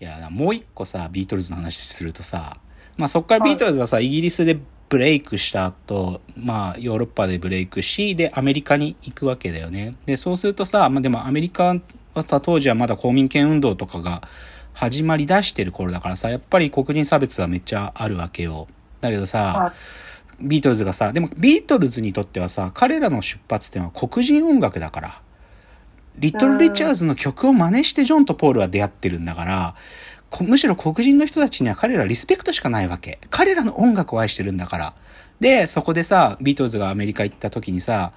いや、もう一個さ、ビートルズの話するとさ、まあそっからビートルズはさ、イギリスでブレイクした後、まあヨーロッパでブレイクし、でアメリカに行くわけだよね。で、そうするとさ、まあでもアメリカはさ、当時はまだ公民権運動とかが始まり出してる頃だからさ、やっぱり黒人差別はめっちゃあるわけよ。だけどさ、ビートルズがさ、でもビートルズにとってはさ、彼らの出発点は黒人音楽だから。リトル・リチャーズの曲を真似してジョンとポールは出会ってるんだから、むしろ黒人の人たちには彼らリスペクトしかないわけ。彼らの音楽を愛してるんだから。で、そこでさ、ビートルズがアメリカ行った時にさ、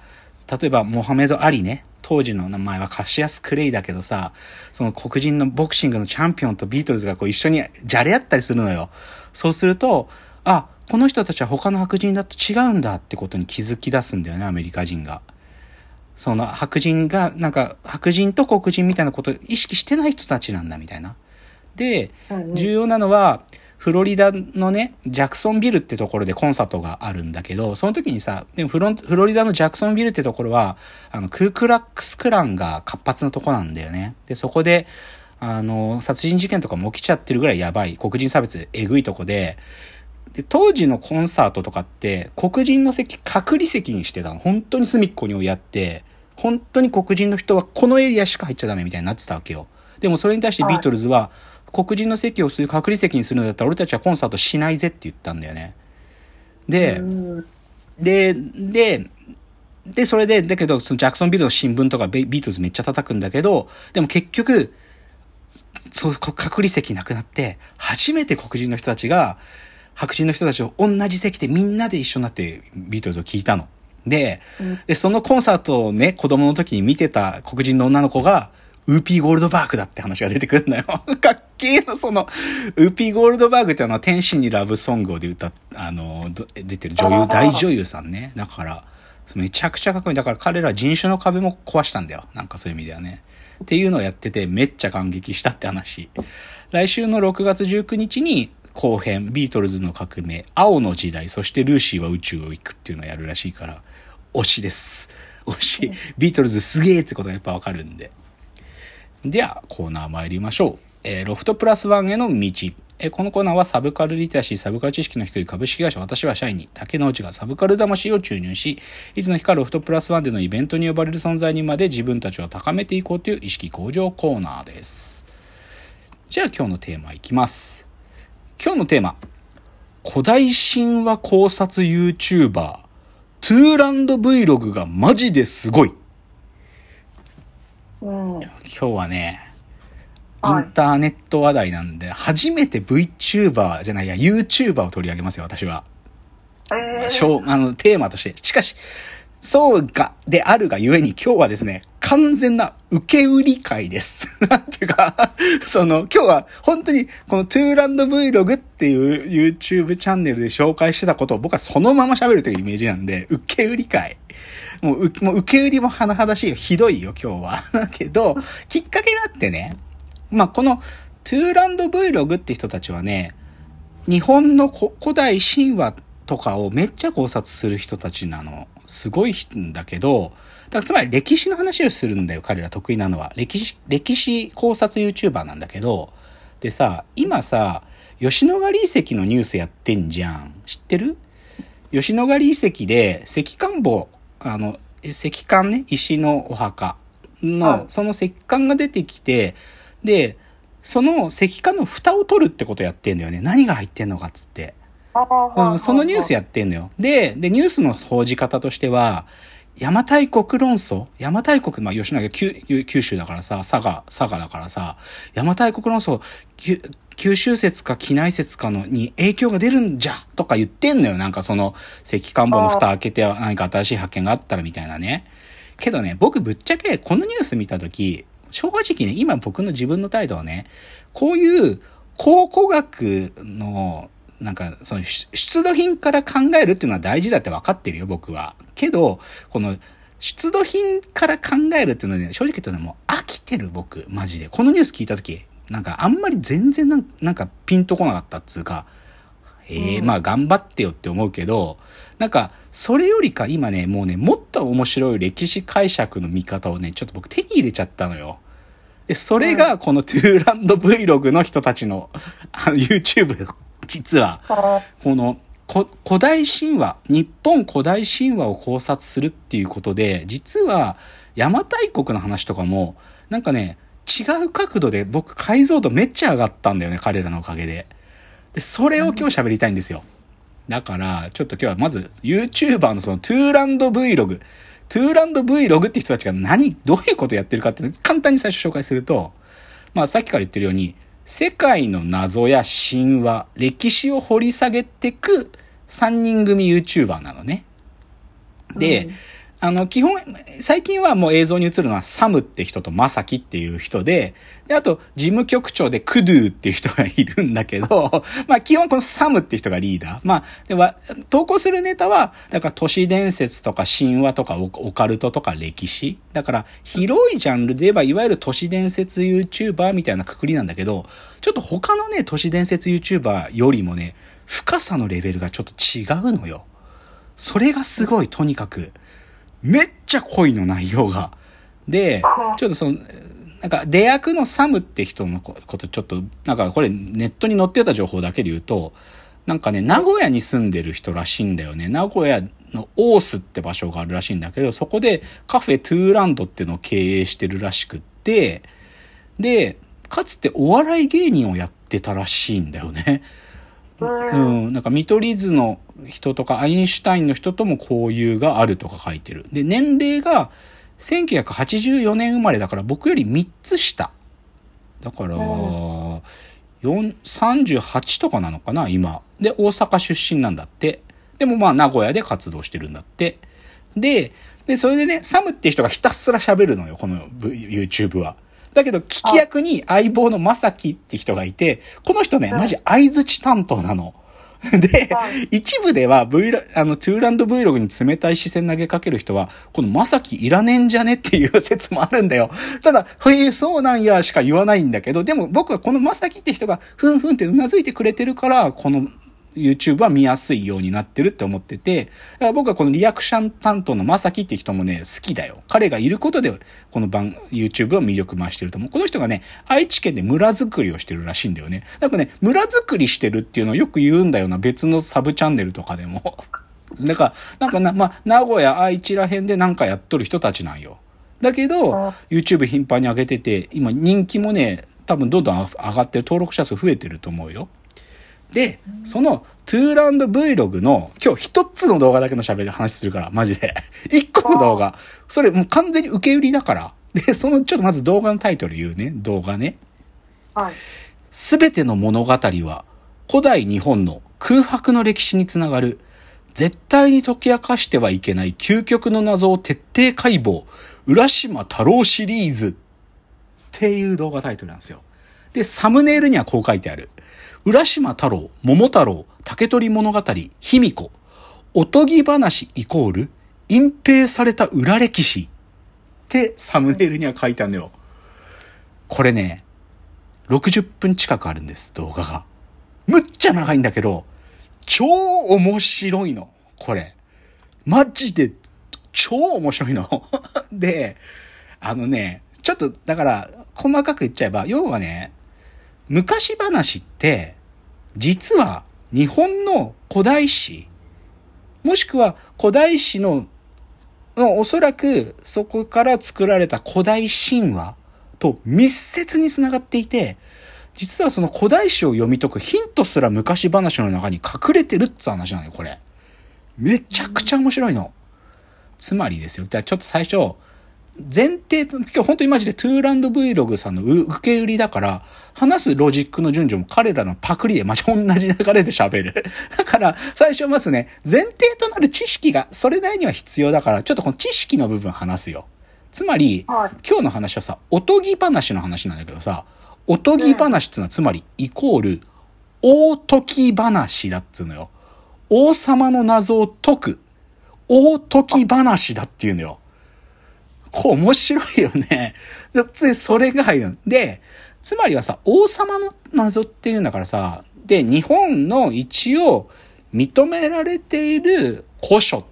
例えばモハメド・アリね、当時の名前はカシアス・クレイだけどさ、その黒人のボクシングのチャンピオンとビートルズがこう一緒にじゃれ合ったりするのよ。そうすると、あ、この人たちは他の白人だと違うんだってことに気づき出すんだよね、アメリカ人が。その白人が、なんか白人と黒人みたいなことを意識してない人たちなんだみたいな。で、重要なのは、フロリダのね、ジャクソンビルってところでコンサートがあるんだけど、その時にさ、でもフロフロリダのジャクソンビルってところは、あの、クークラックスクランが活発なとこなんだよね。で、そこで、あの、殺人事件とかも起きちゃってるぐらいやばい、黒人差別えぐいとこで、で、当時のコンサートとかって、黒人の席、隔離席にしてたの。本当に隅っこに置いやって、本当に黒人の人はこのエリアしか入っちゃダメみたいになってたわけよ。でもそれに対してビートルズは、黒人の席をそういう隔離席にするんだったら俺たちはコンサートしないぜって言ったんだよね。で、で、で、で、それで、だけど、そのジャクソンビルの新聞とかビートルズめっちゃ叩くんだけど、でも結局、そう、隔離席なくなって、初めて黒人の人たちが、白人の人たちを同じ席でみんなで一緒になってビートルズを聞いたの。で、で、そのコンサートをね、子供の時に見てた黒人の女の子が、ウーピーゴールドバーグだって話が出てくるんだよ。かっけーの、その、ウーピーゴールドバーグってあの、天使にラブソングをで歌っ、あの、出てる女優、大女優さんね。だから、めちゃくちゃかっこいい。だから彼ら人種の壁も壊したんだよ。なんかそういう意味ではね。っていうのをやってて、めっちゃ感激したって話。来週の6月19日に、後編、ビートルズの革命、青の時代、そしてルーシーは宇宙を行くっていうのをやるらしいから、推しです。推し。ビートルズすげえってことがやっぱわかるんで。では、コーナー参りましょう。えー、ロフトプラスワンへの道。えー、このコーナーはサブカルリテラシー、サブカル知識の低い株式会社私は社員に竹之内がサブカル魂を注入し、いつの日かロフトプラスワンでのイベントに呼ばれる存在にまで自分たちを高めていこうという意識向上コーナーです。じゃあ今日のテーマいきます。今日のテーマ。古代神話考察 YouTuber、トゥーランド Vlog がマジですごい。うん、今日はね、インターネット話題なんで、初めて VTuber じゃないや、YouTuber を取り上げますよ、私は。えー、あの、テーマとして。しかし、そうが、であるがゆえに今日はですね、完全な受け売り会です。なんていうかその、今日は本当にこのトゥーランド Vlog っていう YouTube チャンネルで紹介してたことを僕はそのまま喋るというイメージなんで、受け売り会。もう、もう受け売りも甚だしいよ。ひどいよ、今日は。だけど、きっかけがあってね、まあ、このトゥーランド Vlog って人たちはね、日本の古代神話とかをめっちゃ考察する人たちなの。すごいんだけど、だからつまり歴史の話をするんだよ、彼ら得意なのは。歴史、歴史考察 YouTuber なんだけど、でさ、今さ、吉野ヶ里遺跡のニュースやってんじゃん。知ってる？吉野ヶ里遺跡で石棺墓、あの、石棺ね、石のお墓の、その石棺が出てきて、で、その石棺の蓋を取るってことやってんだよね。何が入ってんのかっつって。うん、そのニュースやってんのよ。で、で、ニュースの報じ方としては、邪馬台国論争？邪馬台国、まあ、吉永九九州だからさ、佐賀、佐賀だからさ、邪馬台国論争、九州説か機内説かのに影響が出るんじゃ？とか言ってんのよ。なんかその、石棺墓の蓋開けて何か新しい発見があったらみたいなね。けどね、僕ぶっちゃけこのニュース見たとき、正直ね、今僕の自分の態度はね、こういう考古学のなんか、その出土品から考えるっていうのは大事だって分かってるよ、僕は。けど、この、出土品から考えるっていうのはね、正直言うとね、もう飽きてる僕、マジで。このニュース聞いた時、なんかあんまり全然なんなんかピンとこなかったっつうか、ええー、まあ頑張ってよって思うけど、なんか、それよりか今ね、もうね、もっと面白い歴史解釈の見方をね、ちょっと僕手に入れちゃったのよ。で、それがこのトゥーランド Vlog の人たちのあの YouTube、実は、この古代神話、日本古代神話を考察するっていうことで、実は邪馬台国の話とかも、なんかね、違う角度で僕解像度めっちゃ上がったんだよね、彼らのおかげで。で、それを今日喋りたいんですよ。だから、ちょっと今日はまず YouTuber のそのトゥーランド Vlog、トゥーランド Vlog って人たちが何、どういうことやってるかって簡単に最初紹介すると、まあさっきから言ってるように、世界の謎や神話、歴史を掘り下げてく3人組 YouTuber なのね。で、うんあの、基本、最近はもう映像に映るのはサムって人とマサキっていう人で、で、あと、事務局長でクドゥっていう人がいるんだけど、まあ、基本このサムって人がリーダー。まあ、では、投稿するネタは、だから都市伝説とか神話とかオカルトとか歴史。だから、広いジャンルで言えば、いわゆる都市伝説 YouTuber みたいなくくりなんだけど、ちょっと他のね、都市伝説 YouTuber よりもね、深さのレベルがちょっと違うのよ。それがすごい、とにかく。めっちゃ濃いの内容が。で、ちょっとその、なんか出役のサムって人のことちょっと、なんかこれネットに載ってた情報だけで言うと、なんかね、名古屋に住んでる人らしいんだよね。名古屋のオースって場所があるらしいんだけど、そこでカフェトゥーランドっていうのを経営してるらしくって、で、かつてお笑い芸人をやってたらしいんだよね。うん、なんか見取り図の人とかアインシュタインの人とも交友があるとか書いてる。で、年齢が1984年生まれだから僕より3つ下。だから、38とかなのかな、今。で、大阪出身なんだって。でもまあ名古屋で活動してるんだって。で、で、それでね、サムっていう人がひたすら喋るのよ、この YouTube は。だけど、聞き役に相棒のまさきって人がいて、この人ね、マジ相づち担当なの。で、一部では V、あの、トゥーランド Vlog に冷たい視線投げかける人は、このまさきいらねえんじゃねっていう説もあるんだよ。ただ、へえ、そうなんやしか言わないんだけど、でも僕はこのまさきって人が、ふんふんってうなずいてくれてるから、この YouTube は見やすいようになってるって思ってて、だから僕はこのリアクション担当のまさきって人もね、好きだよ。彼がいることで、この番、YouTube は魅力増してると思う。この人がね、愛知県で村づくりをしてるらしいんだよね。なんかね、村づくりしてるっていうのをよく言うんだよな、別のサブチャンネルとかでも。だから、なんかな、まあ、名古屋、愛知ら辺でなんかやっとる人たちなんよ。だけど、YouTube 頻繁に上げてて、今人気もね、多分どんどん上がってる登録者数増えてると思うよ。で、そのトゥーランド Vlog の今日一つの動画だけの喋り話するから、マジで。一個の動画。それもう完全に受け売りだから。で、そのちょっとまず動画のタイトル言うね。動画ね。はい。すべての物語は古代日本の空白の歴史につながる絶対に解き明かしてはいけない究極の謎を徹底解剖浦島太郎シリーズっていう動画タイトルなんですよ。で、サムネイルにはこう書いてある。浦島太郎、桃太郎、竹取物語、卑弥呼、おとぎ話イコール、隠蔽された裏歴史ってサムネイルには書いてあるんだよ。これね、60分近くあるんです、動画が。むっちゃ長いんだけど、超面白いの、これ。マジで、超面白いの。で、あのね、ちょっと、だから、細かく言っちゃえば、要はね、昔話って、実は日本の古代史、もしくは古代史の、おそらくそこから作られた古代神話と密接につながっていて、実はその古代史を読み解くヒントすら昔話の中に隠れてるって話なのよ、これ。めちゃくちゃ面白いの。つまりですよ。ちょっと最初、前提と、今日本当にマジでトゥーランド Vlog さんの受け売りだから、話すロジックの順序も彼らのパクリで、まじ同じ流れで喋る。だから、最初まずね、前提となる知識がそれなりには必要だから、ちょっとこの知識の部分話すよ。つまり、はい、今日の話はさ、おとぎ話の話なんだけどさ、おとぎ話っていうのはつまり、イコール、大時話だっつうのよ。王様の謎を解く、大時話だっていうのよ。構面白いよね。で、それが入る。で、つまりはさ、王様の謎っていうんだからさ、で、日本の一応認められている古書っ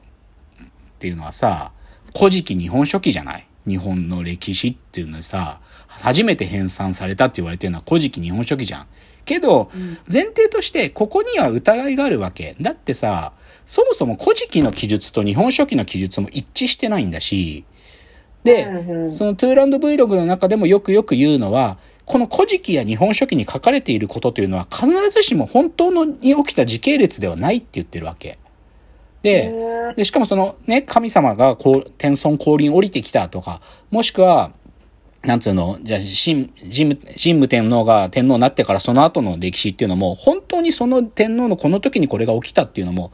ていうのはさ、古事記日本書紀じゃない？日本の歴史っていうのはさ、初めて編纂されたって言われてるのは古事記日本書紀じゃん。けど、前提としてここには疑いがあるわけ。だってさ、そもそも古事記の記述と日本書紀の記述も一致してないんだし、で、そのトゥーランド Vlog の中でもよくよく言うのは、この古事記や日本書紀に書かれていることというのは必ずしも本当のに起きた時系列ではないって言ってるわけ。で、でしかもそのね、神様がこう、天孫降臨降りてきたとか、もしくは、なんつうの、じゃあ、神、神神武天皇が天皇になってからその後の歴史っていうのも、本当にその天皇のこの時にこれが起きたっていうのも、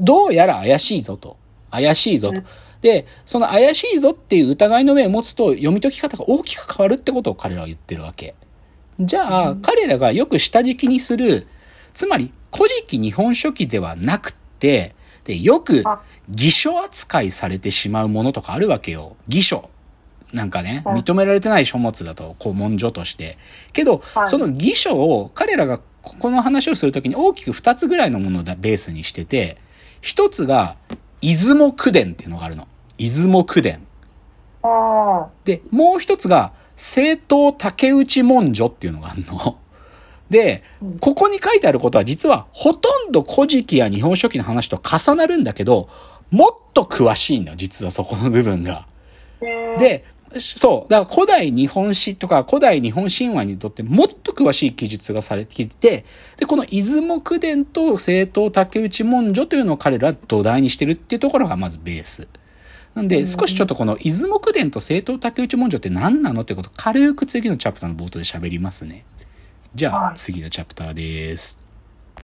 どうやら怪しいぞと。怪しいぞと。で、その怪しいぞっていう疑いの目を持つと読み解き方が大きく変わるってことを彼らは言ってるわけ。じゃあ、彼らがよく下敷きにする、つまり、古事記日本書紀ではなくて、で、よく偽書扱いされてしまうものとかあるわけよ。偽書。なんかね、認められてない書物だと、古文書として。けど、その偽書を彼らがこの話をするときに大きく二つぐらいのものをベースにしてて、一つが、出雲九伝っていうのがあるの。出雲九伝。で、もう一つが、正統竹内文書っていうのがあるの。で、ここに書いてあることは実はほとんど古事記や日本書紀の話と重なるんだけど、もっと詳しいんだよ、実はそこの部分が。で、そう。だから古代日本史とか古代日本神話にとってもっと詳しい記述がされていて、で、この出雲九伝と正統竹内文書というのを彼らは土台にしてるっていうところがまずベース。なんで、少しちょっとこの出雲九伝と正統竹内文書って何なのってこと軽く次のチャプターの冒頭で喋りますね。じゃあ、次のチャプターです。